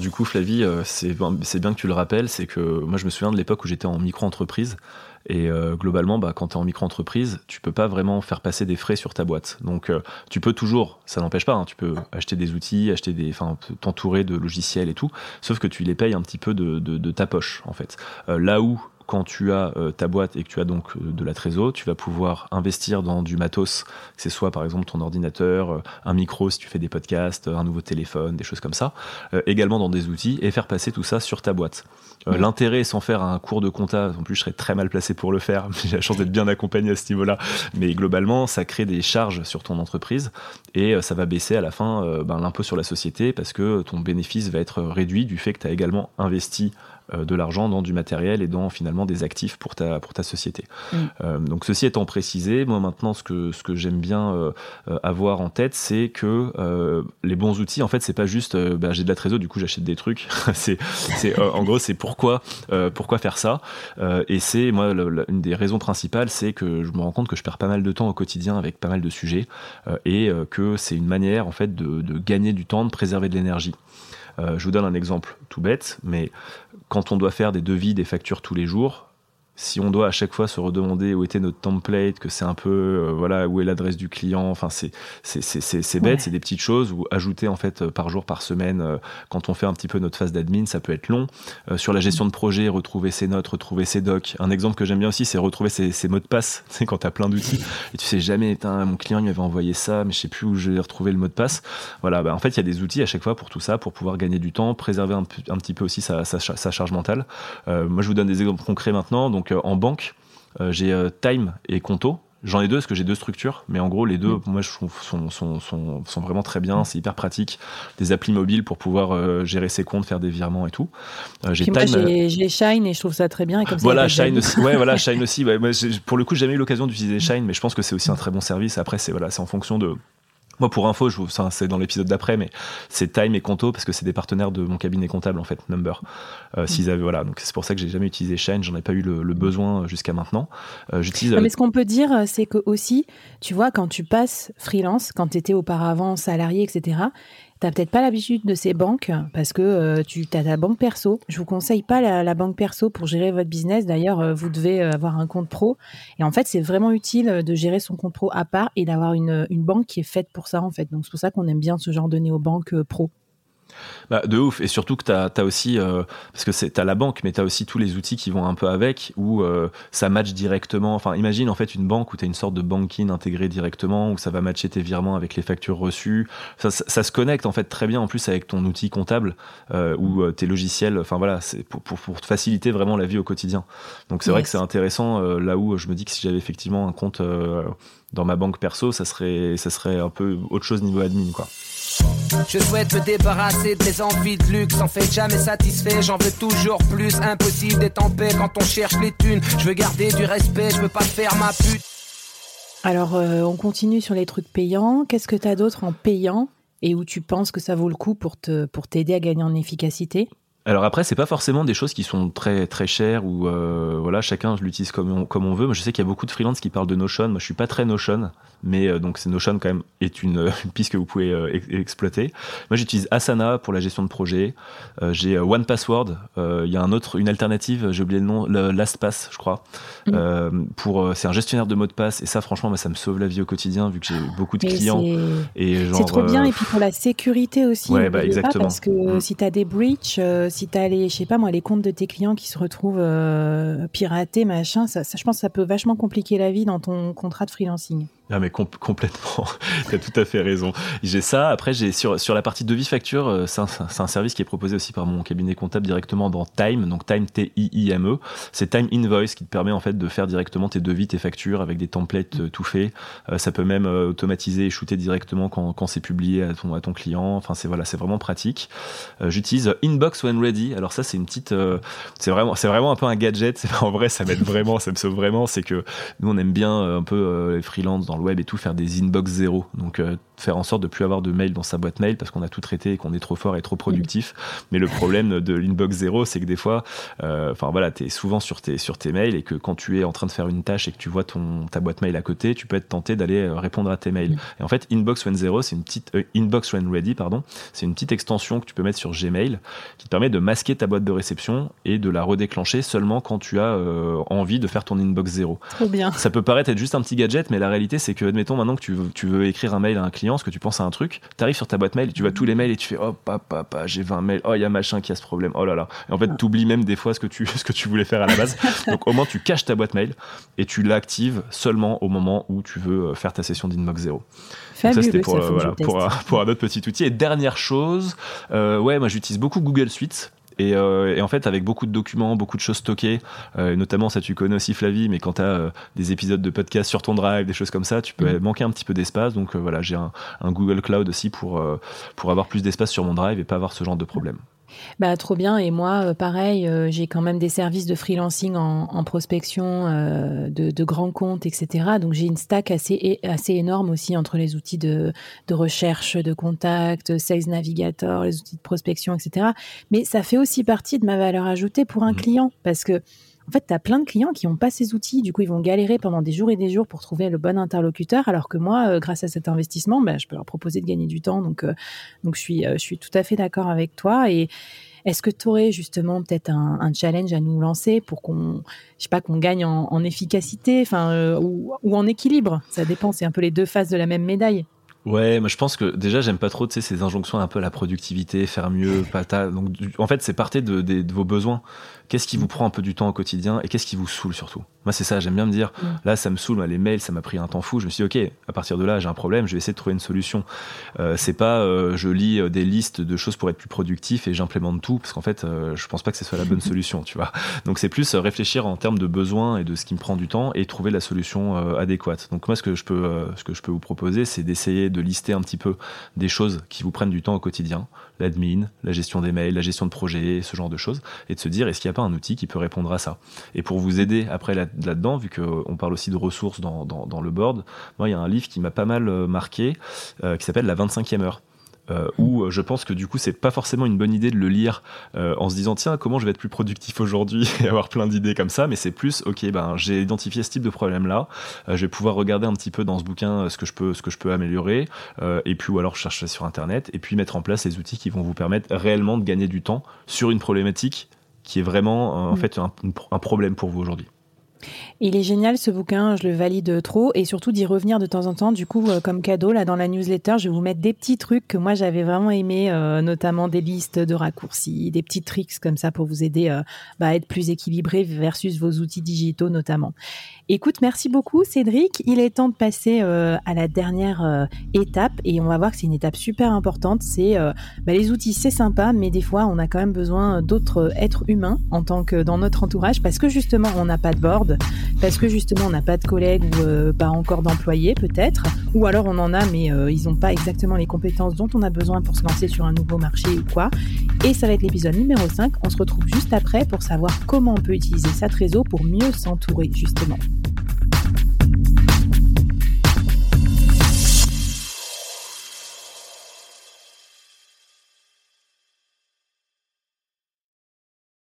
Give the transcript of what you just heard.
Du coup, Flavie, euh, c'est bien que tu le rappelles, c'est que moi je me souviens de l'époque où j'étais en micro-entreprise et euh, globalement, bah, quand tu es en micro-entreprise, tu peux pas vraiment faire passer des frais sur ta boîte. Donc euh, tu peux toujours, ça n'empêche pas, hein, tu peux acheter des outils, acheter des, t'entourer de logiciels et tout, sauf que tu les payes un petit peu de, de ta poche en fait. là où quand tu as euh, ta boîte et que tu as donc euh, de la trésor, tu vas pouvoir investir dans du matos, que c'est soit par exemple ton ordinateur, euh, un micro si tu fais des podcasts, un nouveau téléphone, des choses comme ça, également dans des outils et faire passer tout ça sur ta boîte. L'intérêt, sans faire un cours de compta, en plus je serais très mal placé pour le faire, j'ai la chance d'être bien accompagné à ce niveau-là, mais globalement ça crée des charges sur ton entreprise et ça va baisser à la fin ben, l'impôt sur la société parce que ton bénéfice va être réduit du fait que tu as également investi de l'argent dans du matériel et dans finalement des actifs pour ta, pour ta société. Mm. Euh, donc ceci étant précisé, moi maintenant ce que, ce que j'aime bien euh, avoir en tête, c'est que les bons outils, en fait, c'est pas juste bah, j'ai de la trésor, du coup j'achète des trucs. c'est, en gros, c'est pourquoi, pourquoi faire ça. et c'est moi une des raisons principales, c'est que je me rends compte que je perds pas mal de temps au quotidien avec pas mal de sujets et que c'est une manière en fait de, de gagner du temps, de préserver de l'énergie. Je vous donne un exemple tout bête, mais quand on doit faire des devis, des factures tous les jours, si on doit à chaque fois se redemander où était notre template, que c'est un peu, euh, voilà, où est l'adresse du client, enfin, c'est, c'est, bête, c'est des petites choses, ou ajouter, en fait, euh, par jour, par semaine, euh, quand on fait un petit peu notre phase d'admin, ça peut être long. sur la gestion de projet, retrouver ses notes, retrouver ses docs. Un exemple que j'aime bien aussi, c'est retrouver ses, mots de passe, tu sais, quand t'as plein d'outils, et tu sais jamais, mon client, il m'avait envoyé ça, mais je sais plus où je vais retrouver le mot de passe. Voilà, bah, en fait, il y a des outils à chaque fois pour tout ça, pour pouvoir gagner du temps, préserver un, petit peu aussi sa, sa charge mentale. moi, je vous donne des exemples concrets maintenant, donc en banque, euh, j'ai euh, Time et Conto. J'en ai deux parce que j'ai deux structures, mais en gros, les deux, moi, je trouve, sont, sont, sont, sont, vraiment très bien. C'est hyper pratique. Des applis mobiles pour pouvoir euh, gérer ses comptes, faire des virements et tout. j'ai j'ai Shine et je trouve ça très bien. Et comme voilà, Shine aussi. Ouais, voilà, Shine aussi. pour le coup, j'ai jamais eu l'occasion d'utiliser Shine, mais je pense que c'est aussi un très bon service. Après, c'est voilà, c'est en fonction de moi, pour info, je, ça, c'est dans l'épisode d'après, mais c'est Time et Conto parce que c'est des partenaires de mon cabinet comptable en fait, Number. Euh, s'ils avaient voilà, donc c'est pour ça que j'ai jamais utilisé Shine, j'en ai pas eu le, besoin jusqu'à maintenant. Euh, j'utilise. mais ce qu'on peut dire, c'est que aussi, tu vois, quand tu passes freelance, quand tu étais auparavant salarié, etc T'as peut-être pas l'habitude de ces banques parce que euh, tu as ta banque perso. Je vous conseille pas la, banque perso pour gérer votre business. D'ailleurs, euh, vous devez euh, avoir un compte pro. Et en fait, c'est vraiment utile de gérer son compte pro à part et d'avoir une, banque qui est faite pour ça, en fait. Donc, c'est pour ça qu'on aime bien ce genre de néobanque pro. Bah, de ouf. Et surtout que tu as, aussi, euh, parce que tu as la banque, mais tu as aussi tous les outils qui vont un peu avec, où euh, ça match directement. Enfin, imagine en fait une banque où tu as une sorte de banking intégré directement, où ça va matcher tes virements avec les factures reçues. Ça, se connecte en fait très bien en plus avec ton outil comptable euh, ou tes logiciels. Enfin voilà, c'est pour, pour, te faciliter vraiment la vie au quotidien. Donc c'est vrai que c'est intéressant là où je me dis que si j'avais effectivement un compte dans ma banque perso, ça serait, ça serait un peu autre chose niveau admin quoi. Je souhaite me débarrasser des envies de luxe, en fait jamais satisfait, j'en veux toujours plus. Impossible d'être en paix quand on cherche les thunes. Je veux garder du respect, je veux pas faire ma pute. Alors, euh, on continue sur les trucs payants. Qu'est-ce que tu as d'autre en payant et où tu penses que ça vaut le coup pour te pour t'aider à gagner en efficacité? Alors après, c'est pas forcément des choses qui sont très très chères ou euh, voilà, chacun l'utilise comme on, comme on veut. Moi, je sais qu'il y a beaucoup de freelance qui parlent de Notion. Moi, je suis pas très Notion, mais euh, donc c'est Notion quand même est une, piste que vous pouvez euh, exploiter. Moi, j'utilise Asana pour la gestion de projet. j'ai One Password. Il y a un autre, une alternative. J'ai oublié le nom, LastPass, je crois. Mm. pour c'est un gestionnaire de mots de passe et ça, franchement, moi, ça me sauve la vie au quotidien vu que j'ai beaucoup de clients. Et c'est trop bien et puis pour la sécurité aussi. Ouais, bah, exactement. parce que mm. si tu as des breaches si tu as les, moi, les comptes de tes clients qui se retrouvent euh, piratés, machin, ça, je pense que ça peut vachement compliquer la vie dans ton contrat de freelancing. Ah mais complètement, tu as tout à fait raison. J'ai ça, après j'ai sur, sur la partie devis facture, euh, c'est un, service qui est proposé aussi par mon cabinet comptable directement dans Time, donc Time T-I-I-M-E. C'est Time Invoice qui te permet en fait de faire directement tes devis, tes factures avec des templates euh, tout faits. Euh, ça peut même automatiser et shooter directement quand, quand c'est publié à ton, à ton client. Enfin c'est voilà, c'est vraiment pratique. J'utilise Inbox When Ready. Alors ça c'est une petite, c'est vraiment, vraiment un peu un gadget. En vrai ça m'aide vraiment, ça me sauve vraiment. C'est que nous on aime bien un peu les freelance dans web et tout, faire des inbox zéro. Donc euh, faire en sorte de plus avoir de mails dans sa boîte mail parce qu'on a tout traité et qu'on est trop fort et trop productif. Mais le problème de l'inbox zéro, c'est que des fois, euh, enfin voilà, tu es souvent sur tes, sur tes mails et que quand tu es en train de faire une tâche et que tu vois ton, ta boîte mail à côté, tu peux être tenté d'aller euh, répondre à tes mails. Et en fait, inbox when zero, c'est une petite inbox when ready, pardon, c'est une petite extension que tu peux mettre sur Gmail qui te permet de masquer ta boîte de réception et de la redéclencher seulement quand tu as envie de faire ton inbox zéro. Trop bien. Ça peut paraître être juste un petit gadget, mais la réalité, c'est que, admettons maintenant que tu veux, tu veux écrire un mail à un client, que tu penses à un truc, tu arrives sur ta boîte mail, tu vois tous les mails et tu fais oh papa, j'ai 20 mails, oh il y a machin qui a ce problème, oh là là. Et en fait, tu oublies même des fois ce que tu ce que tu voulais faire à la base. Donc au moins tu caches ta boîte mail et tu l'actives seulement au moment où tu veux euh, faire ta session d'inbox zéro. ça c'était pour, euh, voilà, pour, pour, un autre petit outil. Et dernière chose, euh, ouais, moi j'utilise beaucoup Google Suite. Euh, et, en fait, avec beaucoup de documents, beaucoup de choses stockées, euh, notamment ça tu connais aussi Flavie, mais quand tu as euh, des épisodes de podcast sur ton drive, des choses comme ça, tu peux mm. manquer un petit peu d'espace. Donc voilà, j'ai un, un, Google Cloud aussi pour, pour avoir plus d'espace sur mon drive et pas avoir ce genre de problème. Bah, trop bien. Et moi, euh, pareil, euh, j'ai quand même des services de freelancing en, prospection, euh, de, grands comptes, etc. Donc, j'ai une stack assez, assez énorme aussi entre les outils de, de recherche, de contact, Sales Navigator, les outils de prospection, etc. Mais ça fait aussi partie de ma valeur ajoutée pour un mmh. client parce que en fait, tu as plein de clients qui n'ont pas ces outils. Du coup, ils vont galérer pendant des jours et des jours pour trouver le bon interlocuteur. Alors que moi, euh, grâce à cet investissement, bah, je peux leur proposer de gagner du temps. Donc, euh, donc je, suis, euh, je suis tout à fait d'accord avec toi. Et est-ce que tu aurais justement peut-être un, challenge à nous lancer pour qu'on, je gagne en, efficacité, enfin, ou, en équilibre? Ça dépend. C'est un peu les deux faces de la même médaille. Ouais, moi je pense que déjà j'aime pas trop ces injonctions un peu à la productivité, faire mieux, pata. Donc en fait c'est partir de, de, vos besoins. Qu'est-ce qui vous prend un peu du temps au quotidien et qu'est-ce qui vous saoule surtout? Moi, c'est ça, j'aime bien me dire, mm. là, ça me saoule, les mails, ça m'a pris un temps fou. Je me suis dit, ok, à partir de là, j'ai un problème, je vais essayer de trouver une solution. Euh, c'est pas, euh, je lis euh, des listes de choses pour être plus productif et j'implémente tout, parce qu'en fait, euh, je pense pas que ce soit la bonne solution, tu vois. Donc, c'est plus réfléchir en termes de besoins et de ce qui me prend du temps et trouver la solution adéquate. Donc, moi, ce que je peux, ce que je peux vous proposer, c'est d'essayer de lister un petit peu des choses qui vous prennent du temps au quotidien, l'admin, la gestion des mails, la gestion de projets, ce genre de choses, et de se dire, est-ce qu'il n'y a pas un outil qui peut répondre à ça? Et pour vous aider après là-dedans, vu qu'on parle aussi de ressources dans, le board, moi, il y a un livre qui m'a pas mal euh, marqué, euh, qui s'appelle La 25e heure. Euh, où je pense que du coup c'est pas forcément une bonne idée de le lire en se disant tiens comment je vais être plus productif aujourd'hui et avoir plein d'idées comme ça mais c'est plus ok ben j'ai identifié ce type de problème là je vais pouvoir regarder un petit peu dans ce bouquin ce que je peux ce que je peux améliorer et puis ou alors chercher sur internet et puis mettre en place les outils qui vont vous permettre réellement de gagner du temps sur une problématique qui est vraiment en mm. fait un problème pour vous aujourd'hui. Il est génial ce bouquin, je le valide trop et surtout d'y revenir de temps en temps. Du coup, euh, comme cadeau, là dans la newsletter, je vais vous mettre des petits trucs que moi j'avais vraiment aimé, euh, notamment des listes de raccourcis, des petits tricks comme ça pour vous aider euh, bah, à être plus équilibré versus vos outils digitaux notamment. Écoute, merci beaucoup Cédric. Il est temps de passer à la dernière étape et on va voir que c'est une étape super importante. C'est bah, les outils, c'est sympa, mais des fois on a quand même besoin d'autres êtres humains en tant que dans notre entourage parce que justement on n'a pas de board parce que justement on n'a pas de collègues ou euh, pas encore d'employés peut-être, ou alors on en a mais euh, ils n'ont pas exactement les compétences dont on a besoin pour se lancer sur un nouveau marché ou quoi. Et ça va être l'épisode numéro 5. On se retrouve juste après pour savoir comment on peut utiliser sa trésor pour mieux s'entourer justement.